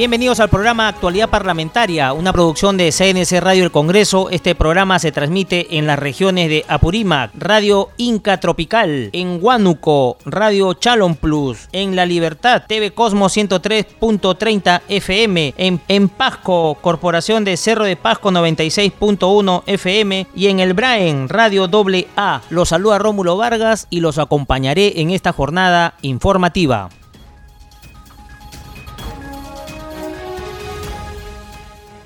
Bienvenidos al programa Actualidad Parlamentaria, una producción de CNC Radio El Congreso. Este programa se transmite en las regiones de Apurímac, Radio Inca Tropical, en Huánuco, Radio Chalon Plus, en La Libertad, TV Cosmos 103.30 FM, en, en Pasco, Corporación de Cerro de Pasco 96.1 FM y en el Braen, Radio AA. Los saluda Rómulo Vargas y los acompañaré en esta jornada informativa.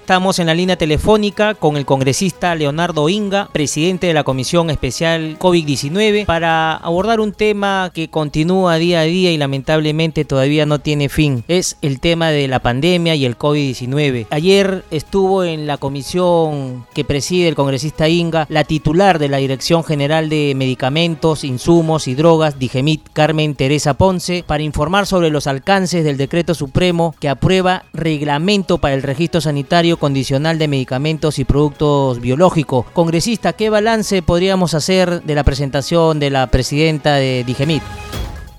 Estamos en la línea telefónica con el congresista Leonardo Inga, presidente de la Comisión Especial COVID-19, para abordar un tema que continúa día a día y lamentablemente todavía no tiene fin. Es el tema de la pandemia y el COVID-19. Ayer estuvo en la comisión que preside el congresista Inga la titular de la Dirección General de Medicamentos, Insumos y Drogas, Digemit, Carmen Teresa Ponce, para informar sobre los alcances del decreto supremo que aprueba reglamento para el registro sanitario condicional de medicamentos y productos biológicos. Congresista, ¿qué balance podríamos hacer de la presentación de la presidenta de Digemit?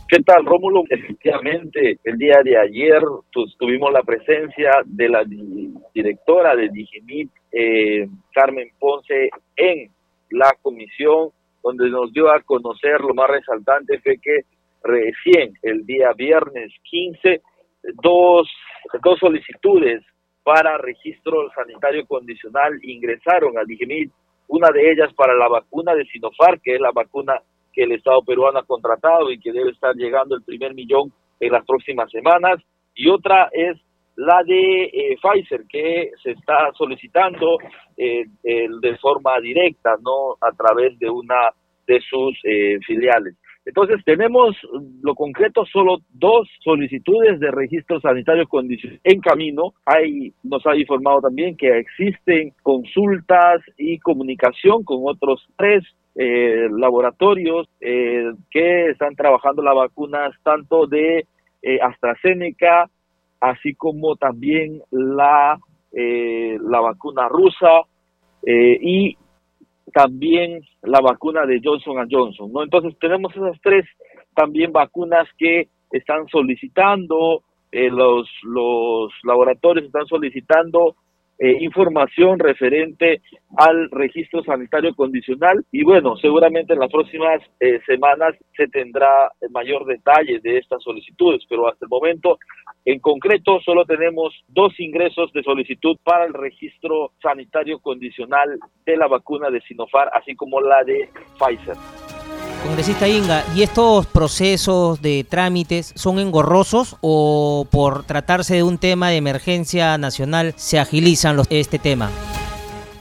¿Qué tal, Rómulo? Efectivamente, el día de ayer tuvimos la presencia de la directora de Digemit, eh, Carmen Ponce, en la comisión, donde nos dio a conocer lo más resaltante fue que recién el día viernes 15, dos, dos solicitudes para registro sanitario condicional ingresaron al DIGEMIT, una de ellas para la vacuna de Sinopharm, que es la vacuna que el Estado peruano ha contratado y que debe estar llegando el primer millón en las próximas semanas, y otra es la de eh, Pfizer, que se está solicitando eh, de forma directa, no a través de una de sus eh, filiales. Entonces tenemos lo concreto solo dos solicitudes de registro sanitario condicional en camino. Hay, nos ha informado también que existen consultas y comunicación con otros tres eh, laboratorios eh, que están trabajando las vacunas tanto de eh, AstraZeneca así como también la la vacuna rusa y también la vacuna de Johnson Johnson, ¿no? Entonces tenemos esas tres también vacunas que están solicitando, eh, los, los laboratorios están solicitando eh, información referente al registro sanitario condicional y bueno, seguramente en las próximas eh, semanas se tendrá mayor detalle de estas solicitudes, pero hasta el momento en concreto solo tenemos dos ingresos de solicitud para el registro sanitario condicional de la vacuna de Sinopharm, así como la de Pfizer. Congresista Inga, ¿y estos procesos de trámites son engorrosos o por tratarse de un tema de emergencia nacional se agilizan los, este tema?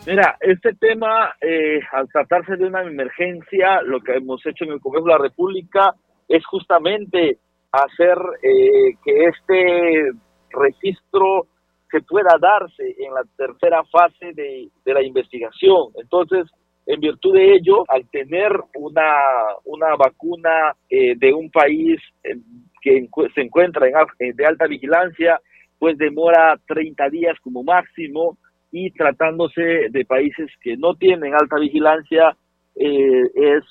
Mira, este tema, eh, al tratarse de una emergencia, lo que hemos hecho en el Congreso de la República es justamente hacer eh, que este registro se pueda darse en la tercera fase de, de la investigación. Entonces, en virtud de ello, al tener una, una vacuna eh, de un país eh, que se encuentra en, de alta vigilancia, pues demora 30 días como máximo y tratándose de países que no tienen alta vigilancia, eh, es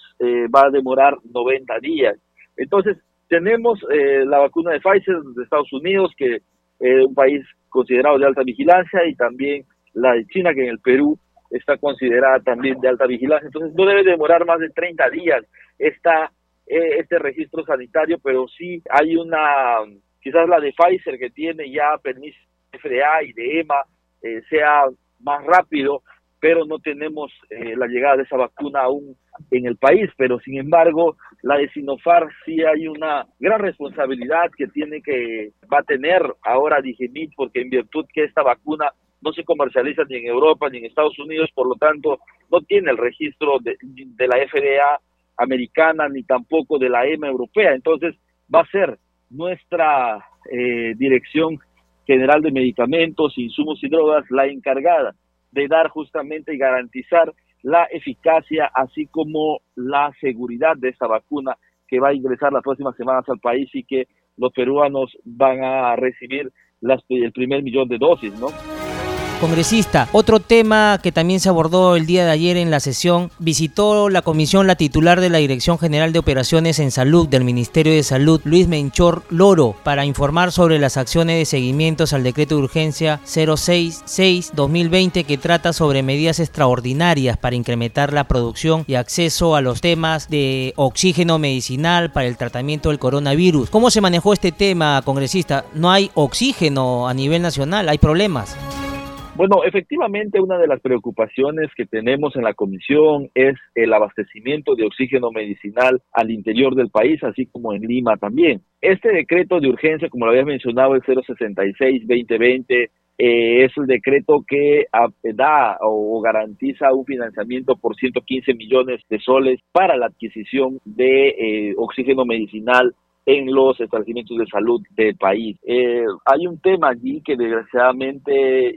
va a demorar 90 días. Entonces, tenemos la vacuna de Pfizer de Estados Unidos, que es un país considerado de alta vigilancia, y también la de China, que en el Perú está considerada también de alta vigilancia. Entonces no debe demorar más de 30 días esta, eh, este registro sanitario, pero sí hay una, quizás la de Pfizer que tiene ya permiso de FDA y de EMA eh, sea más rápido, pero no tenemos eh, la llegada de esa vacuna aún en el país, pero sin embargo la de Sinopharm sí hay una gran responsabilidad que tiene que va a tener ahora Digemit porque en virtud que esta vacuna no se comercializa ni en Europa ni en Estados Unidos, por lo tanto no tiene el registro de, la FDA americana ni tampoco de la EMA europea. Entonces va a ser nuestra eh, Dirección General de Medicamentos, Insumos y Drogas la encargada de dar justamente y garantizar la eficacia, así como la seguridad de esta vacuna que va a ingresar las próximas semanas al país y que los peruanos van a recibir las, el primer millón de dosis, ¿no? Congresista, otro tema que también se abordó el día de ayer en la sesión, visitó la comisión la titular de la Dirección General de Operaciones en Salud del Ministerio de Salud, Luis Menchor Loro, para informar sobre las acciones de seguimientos al decreto de urgencia 066-2020 que trata sobre medidas extraordinarias para incrementar la producción y acceso a los temas de oxígeno medicinal para el tratamiento del coronavirus. ¿Cómo se manejó este tema, congresista? No hay oxígeno a nivel nacional, hay problemas. Bueno, efectivamente una de las preocupaciones que tenemos en la comisión es el abastecimiento de oxígeno medicinal al interior del país, así como en Lima también. Este decreto de urgencia, como lo había mencionado, el 066-2020, eh, es el decreto que da o garantiza un financiamiento por 115 millones de soles para la adquisición de eh, oxígeno medicinal en los establecimientos de salud del país. Eh, hay un tema allí que desgraciadamente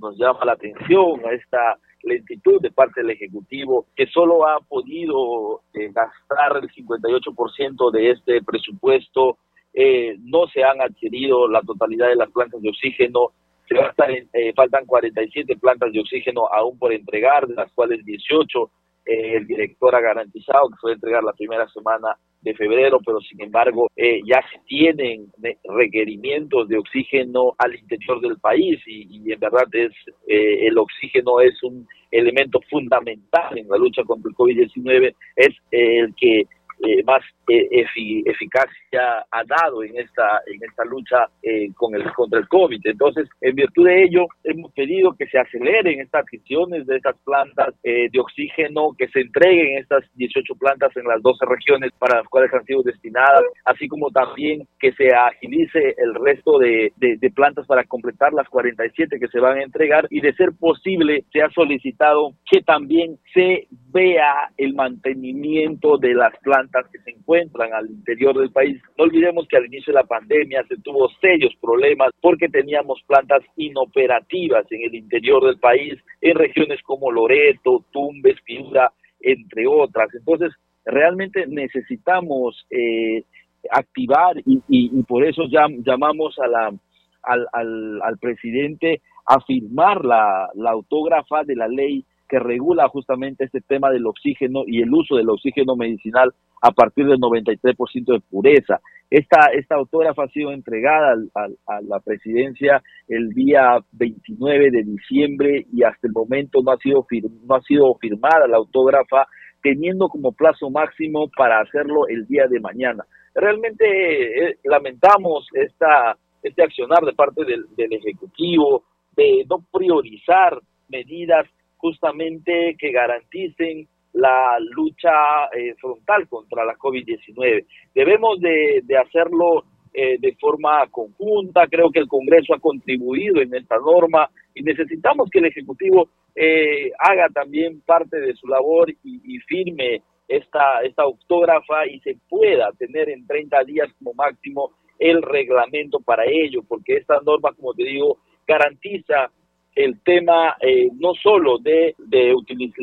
nos llama la atención a esta lentitud de parte del Ejecutivo, que solo ha podido eh, gastar el 58% de este presupuesto, eh, no se han adquirido la totalidad de las plantas de oxígeno, se gastan, eh, faltan 47 plantas de oxígeno aún por entregar, de las cuales 18 el director ha garantizado que fue entregar la primera semana de febrero, pero sin embargo eh, ya se tienen requerimientos de oxígeno al interior del país y, en verdad es eh, el oxígeno es un elemento fundamental en la lucha contra el COVID-19, es el que eh, más eh, eficacia ha dado en esta en esta lucha eh, con el contra el COVID. Entonces, en virtud de ello, hemos pedido que se aceleren estas gestiones de estas plantas de oxígeno, que se entreguen estas 18 plantas en las 12 regiones para las cuales han sido destinadas, así como también que se agilice el resto de, de plantas para completar las 47 que se van a entregar y de ser posible se ha solicitado que también se vea el mantenimiento de las plantas que se encuentran al interior del país. No olvidemos que al inicio de la pandemia se tuvo serios problemas porque teníamos plantas inoperativas en el interior del país, en regiones como Loreto, Tumbes, Piura, entre otras. Entonces, realmente necesitamos eh, activar y, por eso llamamos a la, al, presidente a firmar la autógrafa de la ley que regula justamente este tema del oxígeno y el uso del oxígeno medicinal a partir del 93% de pureza. Esta, esta autógrafa ha sido entregada a la presidencia el día 29 de diciembre y hasta el momento no ha sido, no ha sido firmada la autógrafa, teniendo como plazo máximo para hacerlo el día de mañana. Realmente eh, lamentamos esta, este accionar de parte del, del Ejecutivo de no priorizar medidas justamente que garanticen la lucha eh, frontal contra la COVID-19. Debemos de, hacerlo eh, de forma conjunta, creo que el Congreso ha contribuido en esta norma y necesitamos que el Ejecutivo eh, haga también parte de su labor y, firme esta, esta autógrafa y se pueda tener en 30 días como máximo el reglamento para ello, porque esta norma, como te digo, garantiza el tema eh, no solo de, de,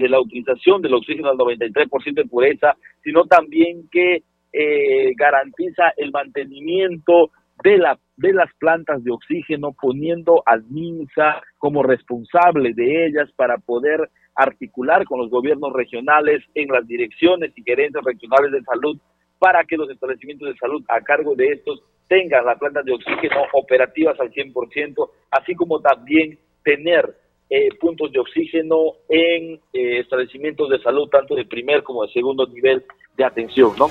la utilización del oxígeno al 93% de pureza, sino también que eh, garantiza el mantenimiento de, la, de las plantas de oxígeno, poniendo al MINSA como responsable de ellas para poder articular con los gobiernos regionales en las direcciones y gerencias regionales de salud para que los establecimientos de salud a cargo de estos tengan las plantas de oxígeno operativas al 100%, así como también tener eh, puntos de oxígeno en eh, establecimientos de salud, tanto de primer como de segundo nivel de atención, ¿no?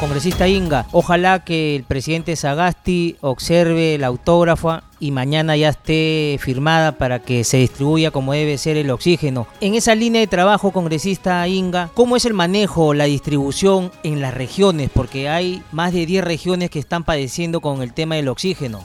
Congresista Inga, ojalá que el presidente Sagasti observe la autógrafa y mañana ya esté firmada para que se distribuya como debe ser el oxígeno. En esa línea de trabajo, congresista Inga, ¿cómo es el manejo, la distribución en las regiones? Porque hay más de 10 regiones que están padeciendo con el tema del oxígeno.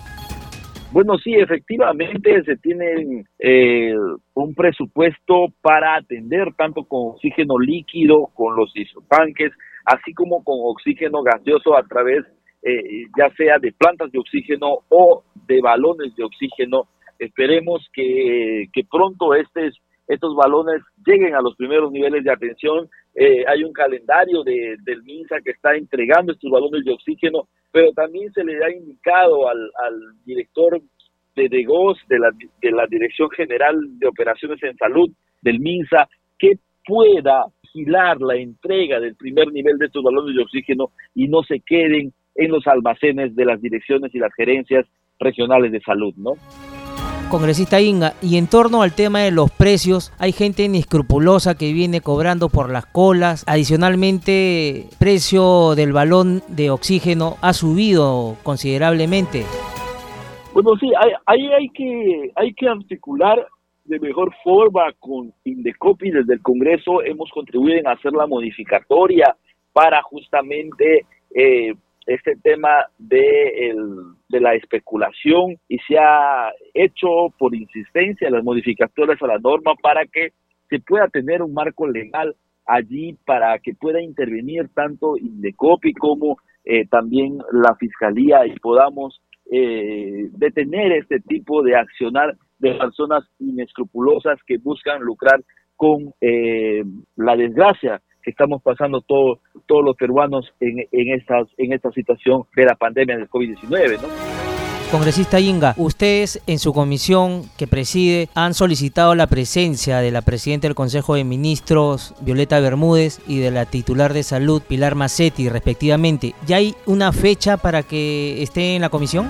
Bueno, sí, efectivamente se tiene eh, un presupuesto para atender tanto con oxígeno líquido, con los isotanques, así como con oxígeno gaseoso a través eh, ya sea de plantas de oxígeno o de balones de oxígeno. Esperemos que, que pronto este estos balones lleguen a los primeros niveles de atención. Eh, hay un calendario de, del MINSA que está entregando estos balones de oxígeno, pero también se le ha indicado al, director de DEGOS, de la, de la Dirección General de Operaciones en Salud del MINSA, que pueda vigilar la entrega del primer nivel de estos balones de oxígeno y no se queden en los almacenes de las direcciones y las gerencias regionales de salud, ¿no? Congresista Inga, y en torno al tema de los precios, hay gente inescrupulosa que viene cobrando por las colas. Adicionalmente, precio del balón de oxígeno ha subido considerablemente. Bueno, sí, ahí hay, que, hay que articular de mejor forma con Indecopi desde el Congreso hemos contribuido en hacer la modificatoria para justamente eh, este tema de, el, de la especulación y se ha hecho por insistencia las modificatorias a la norma para que se pueda tener un marco legal allí para que pueda intervenir tanto Indecopi como eh, también la Fiscalía y podamos eh, detener este tipo de accionar de personas inescrupulosas que buscan lucrar con eh, la desgracia estamos pasando todos todos los peruanos en, en esta situación de la pandemia del COVID-19. ¿no? Congresista Inga, ustedes en su comisión que preside han solicitado la presencia de la presidenta del Consejo de Ministros, Violeta Bermúdez, y de la titular de Salud, Pilar Macetti, respectivamente. ¿Ya hay una fecha para que esté en la comisión?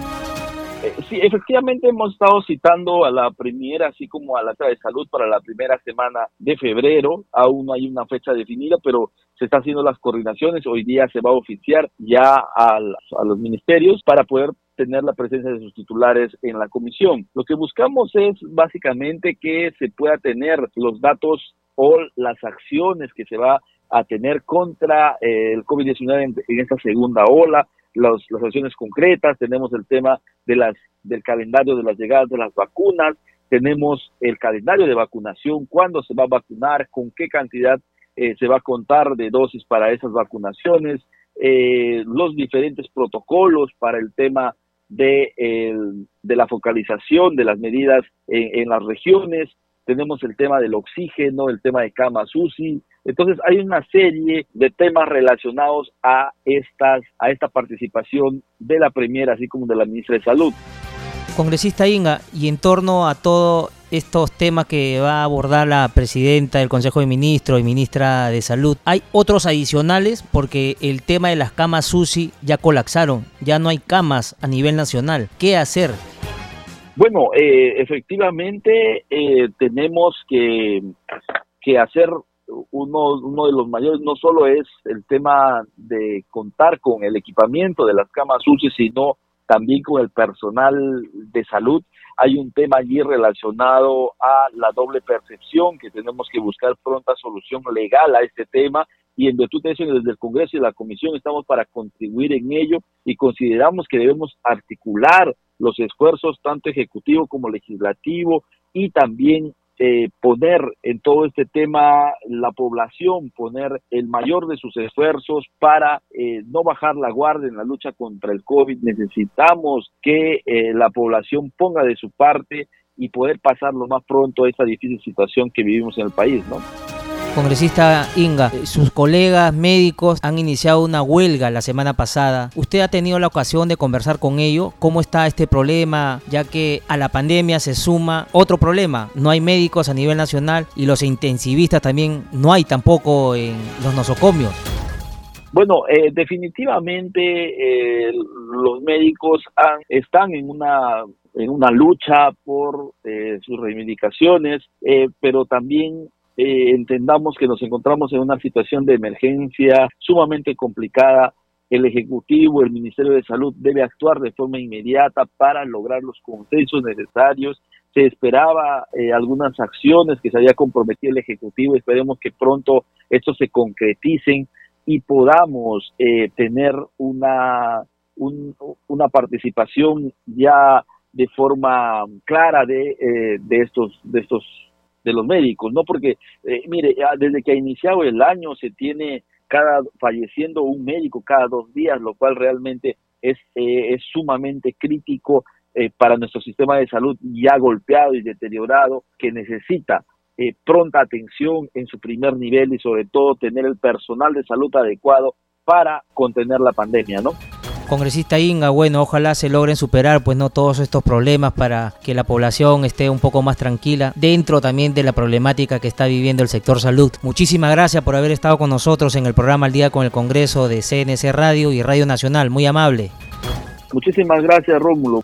Efectivamente hemos estado citando a la primera, así como a la de salud para la primera semana de febrero. Aún no hay una fecha definida, pero se están haciendo las coordinaciones. Hoy día se va a oficiar ya a los ministerios para poder tener la presencia de sus titulares en la comisión. Lo que buscamos es básicamente que se pueda tener los datos o las acciones que se va a tener contra eh, el COVID-19 en, esta segunda ola, las acciones concretas, tenemos el tema de las, del calendario de las llegadas de las vacunas, tenemos el calendario de vacunación, cuándo se va a vacunar, con qué cantidad eh, se va a contar de dosis para esas vacunaciones, eh, los diferentes protocolos para el tema de, de la focalización de las medidas en, en, las regiones, tenemos el tema del oxígeno, el tema de camas UCI, entonces hay una serie de temas relacionados a estas a esta participación de la Premier así como de la ministra de Salud. Congresista Inga, y en torno a todos estos temas que va a abordar la presidenta del Consejo de Ministros y ministra de Salud, ¿hay otros adicionales? Porque el tema de las camas UCI ya colapsaron, ya no hay camas a nivel nacional. ¿Qué hacer? Bueno, eh, efectivamente eh, tenemos que, que hacer uno, uno de los mayores no solo es el tema de contar con el equipamiento de las camas UCI, sino también con el personal de salud. Hay un tema allí relacionado a la doble percepción, que tenemos que buscar pronta solución legal a este tema y en virtud de eso desde el Congreso y la Comisión estamos para contribuir en ello y consideramos que debemos articular los esfuerzos tanto ejecutivo como legislativo y también eh, poner en todo este tema la población, poner el mayor de sus esfuerzos para eh, no bajar la guardia en la lucha contra el COVID. Necesitamos que eh, la población ponga de su parte y poder pasar lo más pronto a esta difícil situación que vivimos en el país, ¿no? Congresista Inga, eh, sus colegas médicos han iniciado una huelga la semana pasada. ¿Usted ha tenido la ocasión de conversar con ellos? ¿Cómo está este problema? Ya que a la pandemia se suma otro problema. No hay médicos a nivel nacional y los intensivistas también no hay tampoco en los nosocomios. Bueno, eh, definitivamente eh, los médicos están en una en una lucha por sus reivindicaciones, pero también eh, entendamos que nos encontramos en una situación de emergencia sumamente complicada. El Ejecutivo, el Ministerio de Salud debe actuar de forma inmediata para lograr los consensos necesarios. Se esperaba eh, algunas acciones que se había comprometido el Ejecutivo. Esperemos que pronto estos se concreticen y podamos eh, tener una, una participación ya de forma clara de, de estos de estos de los médicos, ¿no? Porque, eh, mire, desde que ha iniciado el año se tiene cada falleciendo un médico cada dos días, lo cual realmente es, eh, es sumamente crítico eh, para nuestro sistema de salud ya golpeado y deteriorado, que necesita eh, pronta atención en su primer nivel y sobre todo tener el personal de salud adecuado para contener la pandemia, ¿no? Congresista Inga, bueno, ojalá se logren superar pues no todos estos problemas para que la población esté un poco más tranquila dentro también de la problemática que está viviendo el sector salud. Muchísimas gracias por haber estado con nosotros en el programa Al Día con el Congreso de CNC Radio y Radio Nacional, muy amable. Muchísimas gracias, Rómulo.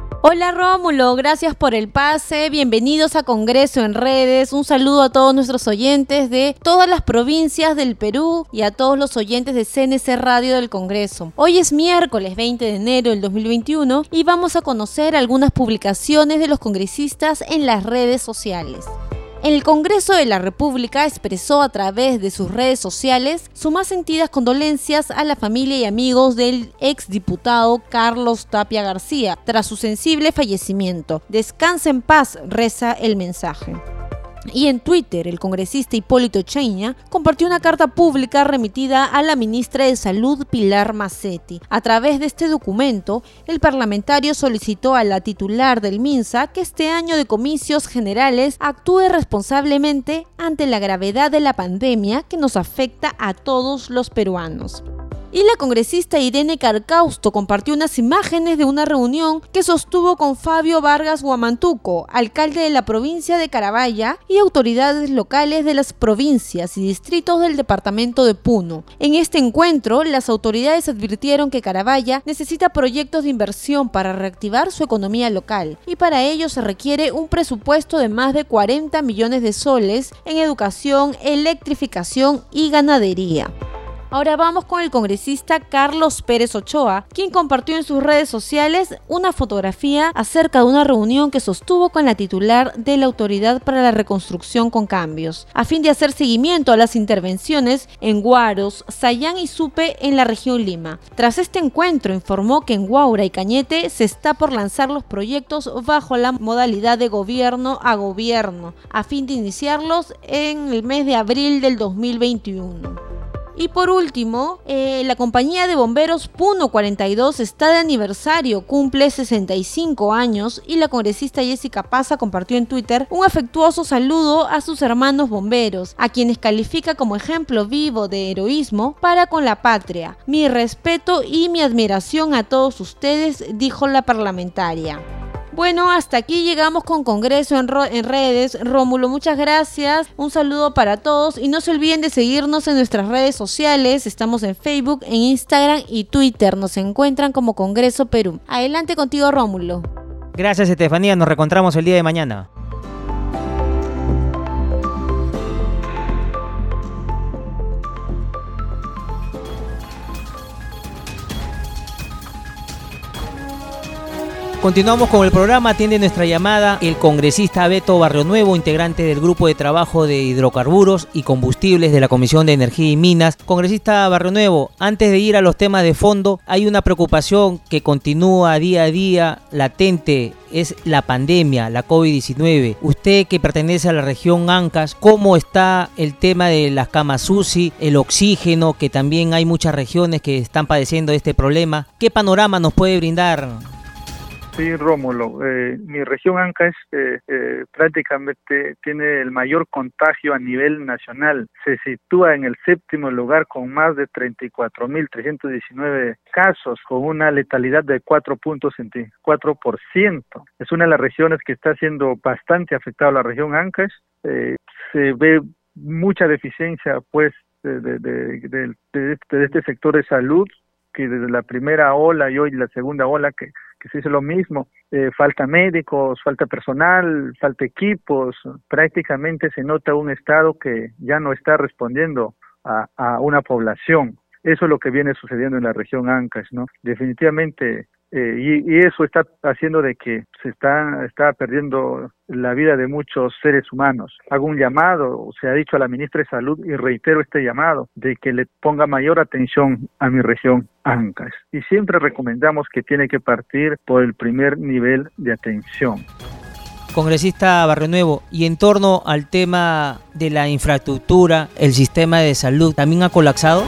Hola Rómulo, gracias por el pase. Bienvenidos a Congreso en Redes. Un saludo a todos nuestros oyentes de todas las provincias del Perú y a todos los oyentes de CNC Radio del Congreso. Hoy es miércoles 20 de enero del 2021 y vamos a conocer algunas publicaciones de los congresistas en las redes sociales. El Congreso de la República expresó a través de sus redes sociales sus más sentidas condolencias a la familia y amigos del exdiputado Carlos Tapia García tras su sensible fallecimiento. Descansa en paz, reza el mensaje. Y en Twitter, el congresista Hipólito Cheña compartió una carta pública remitida a la ministra de Salud Pilar Macetti. A través de este documento, el parlamentario solicitó a la titular del MINSA que este año de comicios generales actúe responsablemente ante la gravedad de la pandemia que nos afecta a todos los peruanos. Y la congresista Irene Carcausto compartió unas imágenes de una reunión que sostuvo con Fabio Vargas Guamantuco, alcalde de la provincia de Carabaya, y autoridades locales de las provincias y distritos del departamento de Puno. En este encuentro, las autoridades advirtieron que Carabaya necesita proyectos de inversión para reactivar su economía local, y para ello se requiere un presupuesto de más de 40 millones de soles en educación, electrificación y ganadería. Ahora vamos con el congresista Carlos Pérez Ochoa, quien compartió en sus redes sociales una fotografía acerca de una reunión que sostuvo con la titular de la Autoridad para la Reconstrucción con Cambios, a fin de hacer seguimiento a las intervenciones en Guaros, Sayán y Supe en la región Lima. Tras este encuentro informó que en Guaura y Cañete se está por lanzar los proyectos bajo la modalidad de gobierno a gobierno, a fin de iniciarlos en el mes de abril del 2021. Y por último, eh, la compañía de bomberos Puno 42 está de aniversario, cumple 65 años y la congresista Jessica Paza compartió en Twitter un afectuoso saludo a sus hermanos bomberos, a quienes califica como ejemplo vivo de heroísmo para con la patria. Mi respeto y mi admiración a todos ustedes, dijo la parlamentaria. Bueno, hasta aquí llegamos con Congreso en, redes. Rómulo, muchas gracias. Un saludo para todos y no se olviden de seguirnos en nuestras redes sociales. Estamos en Facebook, en Instagram y Twitter. Nos encuentran como Congreso Perú. Adelante contigo, Rómulo. Gracias, Estefanía. Nos reencontramos el día de mañana. Continuamos con el programa, atiende nuestra llamada el congresista Beto Barrio Nuevo, integrante del grupo de trabajo de hidrocarburos y combustibles de la Comisión de Energía y Minas. Congresista Barrio Nuevo, antes de ir a los temas de fondo, hay una preocupación que continúa día a día latente es la pandemia, la COVID-19. Usted que pertenece a la región Ancas, ¿cómo está el tema de las camas UCI, el oxígeno, que también hay muchas regiones que están padeciendo este problema? ¿Qué panorama nos puede brindar? Sí, Rómulo. Eh, mi región Anca eh, eh, prácticamente tiene el mayor contagio a nivel nacional. Se sitúa en el séptimo lugar con más de 34.319 casos, con una letalidad de 4.4%. Es una de las regiones que está siendo bastante afectada la región Ancash. se ve mucha deficiencia, pues, de, de, de, de, este sector de salud que desde la primera ola y hoy la segunda ola que que se lo mismo, eh, falta médicos, falta personal, falta equipos, prácticamente se nota un Estado que ya no está respondiendo a, a una población. Eso es lo que viene sucediendo en la región Ancash, ¿no? Definitivamente Eh, y, eso está haciendo de que se está, está perdiendo la vida de muchos seres humanos. Hago un llamado, se ha dicho a la ministra de Salud y reitero este llamado de que le ponga mayor atención a mi región Ancash. Y siempre recomendamos que tiene que partir por el primer nivel de atención. Congresista Barrio Nuevo, y en torno al tema de la infraestructura, el sistema de salud, ¿también ha colapsado?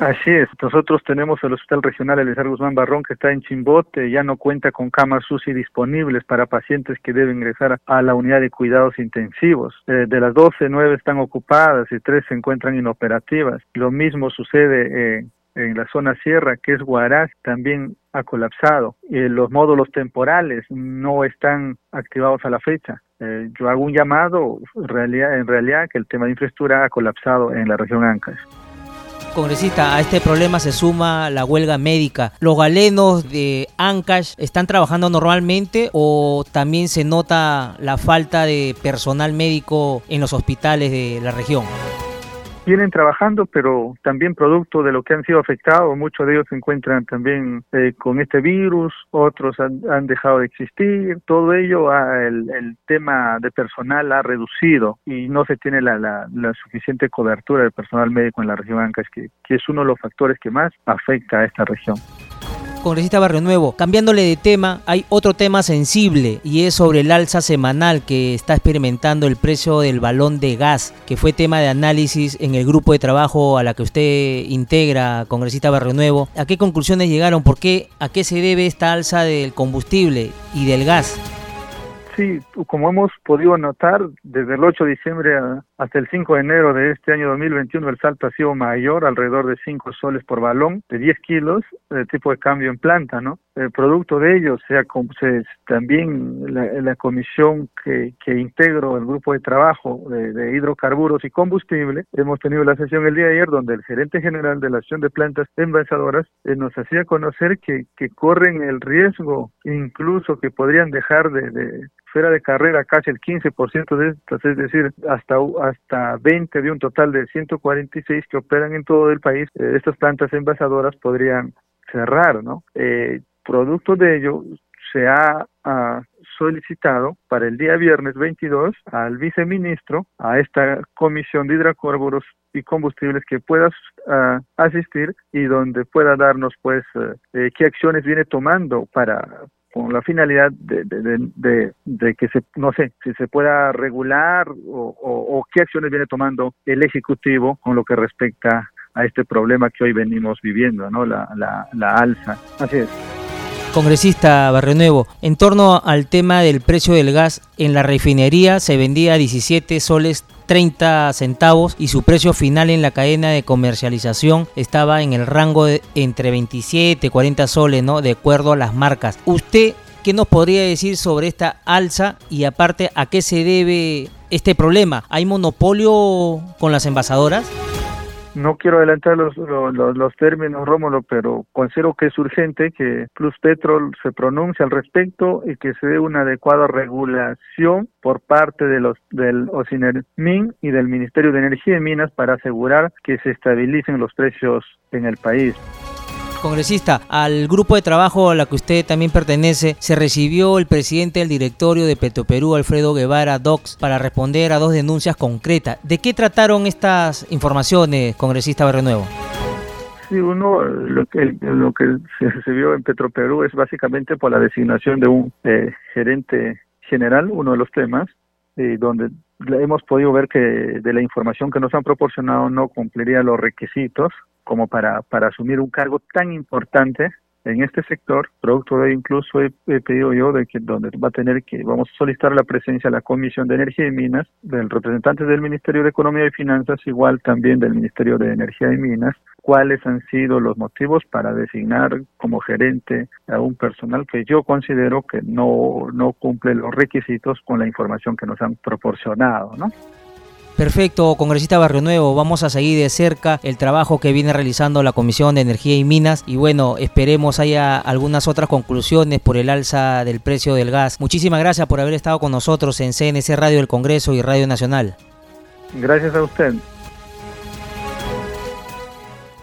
Así es, nosotros tenemos el Hospital Regional Elizar Guzmán Barrón que está en Chimbote, ya no cuenta con camas UCI disponibles para pacientes que deben ingresar a la unidad de cuidados intensivos. Eh, de las 12, 9 están ocupadas y 3 se encuentran inoperativas. Lo mismo sucede en la zona sierra, que es Guaraz, también ha colapsado. Eh, los módulos temporales no están activados a la fecha. Eh, yo hago un llamado en realidad, en realidad que el tema de infraestructura ha colapsado en la región Ancash. Congresista, a este problema se suma la huelga médica. ¿Los galenos de Ancash están trabajando normalmente o también se nota la falta de personal médico en los hospitales de la región? Vienen trabajando, pero también producto de lo que han sido afectados, muchos de ellos se encuentran también eh, con este virus, otros han, dejado de existir, todo ello, el, tema de personal ha reducido y no se tiene la, la, suficiente cobertura de personal médico en la región Ancash, que, que es uno de los factores que más afecta a esta región congresista Barrio Nuevo. Cambiándole de tema, hay otro tema sensible y es sobre el alza semanal que está experimentando el precio del balón de gas, que fue tema de análisis en el grupo de trabajo a la que usted integra, congresista Barrio Nuevo. ¿A qué conclusiones llegaron? ¿Por qué? ¿A qué se debe esta alza del combustible y del gas? Sí, como hemos podido notar, desde el 8 de diciembre hasta el 5 de enero de este año 2021 el salto ha sido mayor, alrededor de 5 soles por balón, de 10 kilos, de tipo de cambio en planta, ¿no? El producto de ello, sea, se, también la, comisión que, que integro el grupo de trabajo de, hidrocarburos y combustible, hemos tenido la sesión el día de ayer donde el gerente general de la acción de plantas envasadoras eh, nos hacía conocer que, que corren el riesgo, incluso que podrían dejar de fuera de carrera casi el 15% de estas, es decir, hasta, hasta 20 de un total de 146 que operan en todo el país, eh, estas plantas envasadoras podrían cerrar, ¿no? Eh, producto de ello, se ha, solicitado para el día viernes 22 al viceministro, a esta comisión de hidrocarburos y combustibles que pueda asistir y donde pueda darnos pues eh, qué acciones viene tomando para con la finalidad de, de, de, que se, no sé, si se pueda regular o, o, qué acciones viene tomando el Ejecutivo con lo que respecta a este problema que hoy venimos viviendo, ¿no? La, la, la alza. Así es. Congresista Barrio Nuevo, en torno al tema del precio del gas en la refinería se vendía a 17 soles 30 centavos y su precio final en la cadena de comercialización estaba en el rango de entre 27 y 40 soles, ¿no? De acuerdo a las marcas. ¿Usted qué nos podría decir sobre esta alza y aparte a qué se debe este problema? ¿Hay monopolio con las envasadoras? No quiero adelantar los, los, términos, Rómulo, pero considero que es urgente que Plus Petrol se pronuncie al respecto y que se dé una adecuada regulación por parte de los del OCINERMIN y del Ministerio de Energía y Minas para asegurar que se estabilicen los precios en el país. Congresista, al grupo de trabajo a la que usted también pertenece, se recibió el presidente del directorio de Petroperú, Alfredo Guevara Docs, para responder a dos denuncias concretas. ¿De qué trataron estas informaciones, congresista Barrio Nuevo? Sí, uno, lo que, se recibió en Petroperú es básicamente por la designación de un eh, gerente general, uno de los temas, eh, donde hemos podido ver que de la información que nos han proporcionado no cumpliría los requisitos como para, para asumir un cargo tan importante en este sector, producto de incluso he, pedido yo de que donde va a tener que, vamos a solicitar la presencia de la Comisión de Energía y Minas, del representante del Ministerio de Economía y Finanzas, igual también del Ministerio de Energía y Minas, cuáles han sido los motivos para designar como gerente a un personal que yo considero que no, no cumple los requisitos con la información que nos han proporcionado, ¿no? Perfecto, congresista Barrio Nuevo, vamos a seguir de cerca el trabajo que viene realizando la Comisión de Energía y Minas y bueno, esperemos haya algunas otras conclusiones por el alza del precio del gas. Muchísimas gracias por haber estado con nosotros en CNC Radio del Congreso y Radio Nacional. Gracias a usted.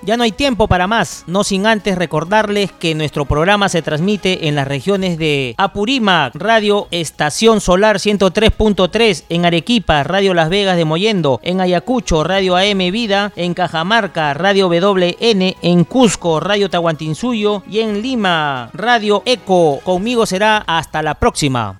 Ya no hay tiempo para más, no sin antes recordarles que nuestro programa se transmite en las regiones de Apurímac, Radio Estación Solar 103.3, en Arequipa, Radio Las Vegas de Moyendo, en Ayacucho, Radio AM Vida, en Cajamarca, Radio WN, en Cusco, Radio Tahuantinsuyo y en Lima, Radio Eco. Conmigo será hasta la próxima.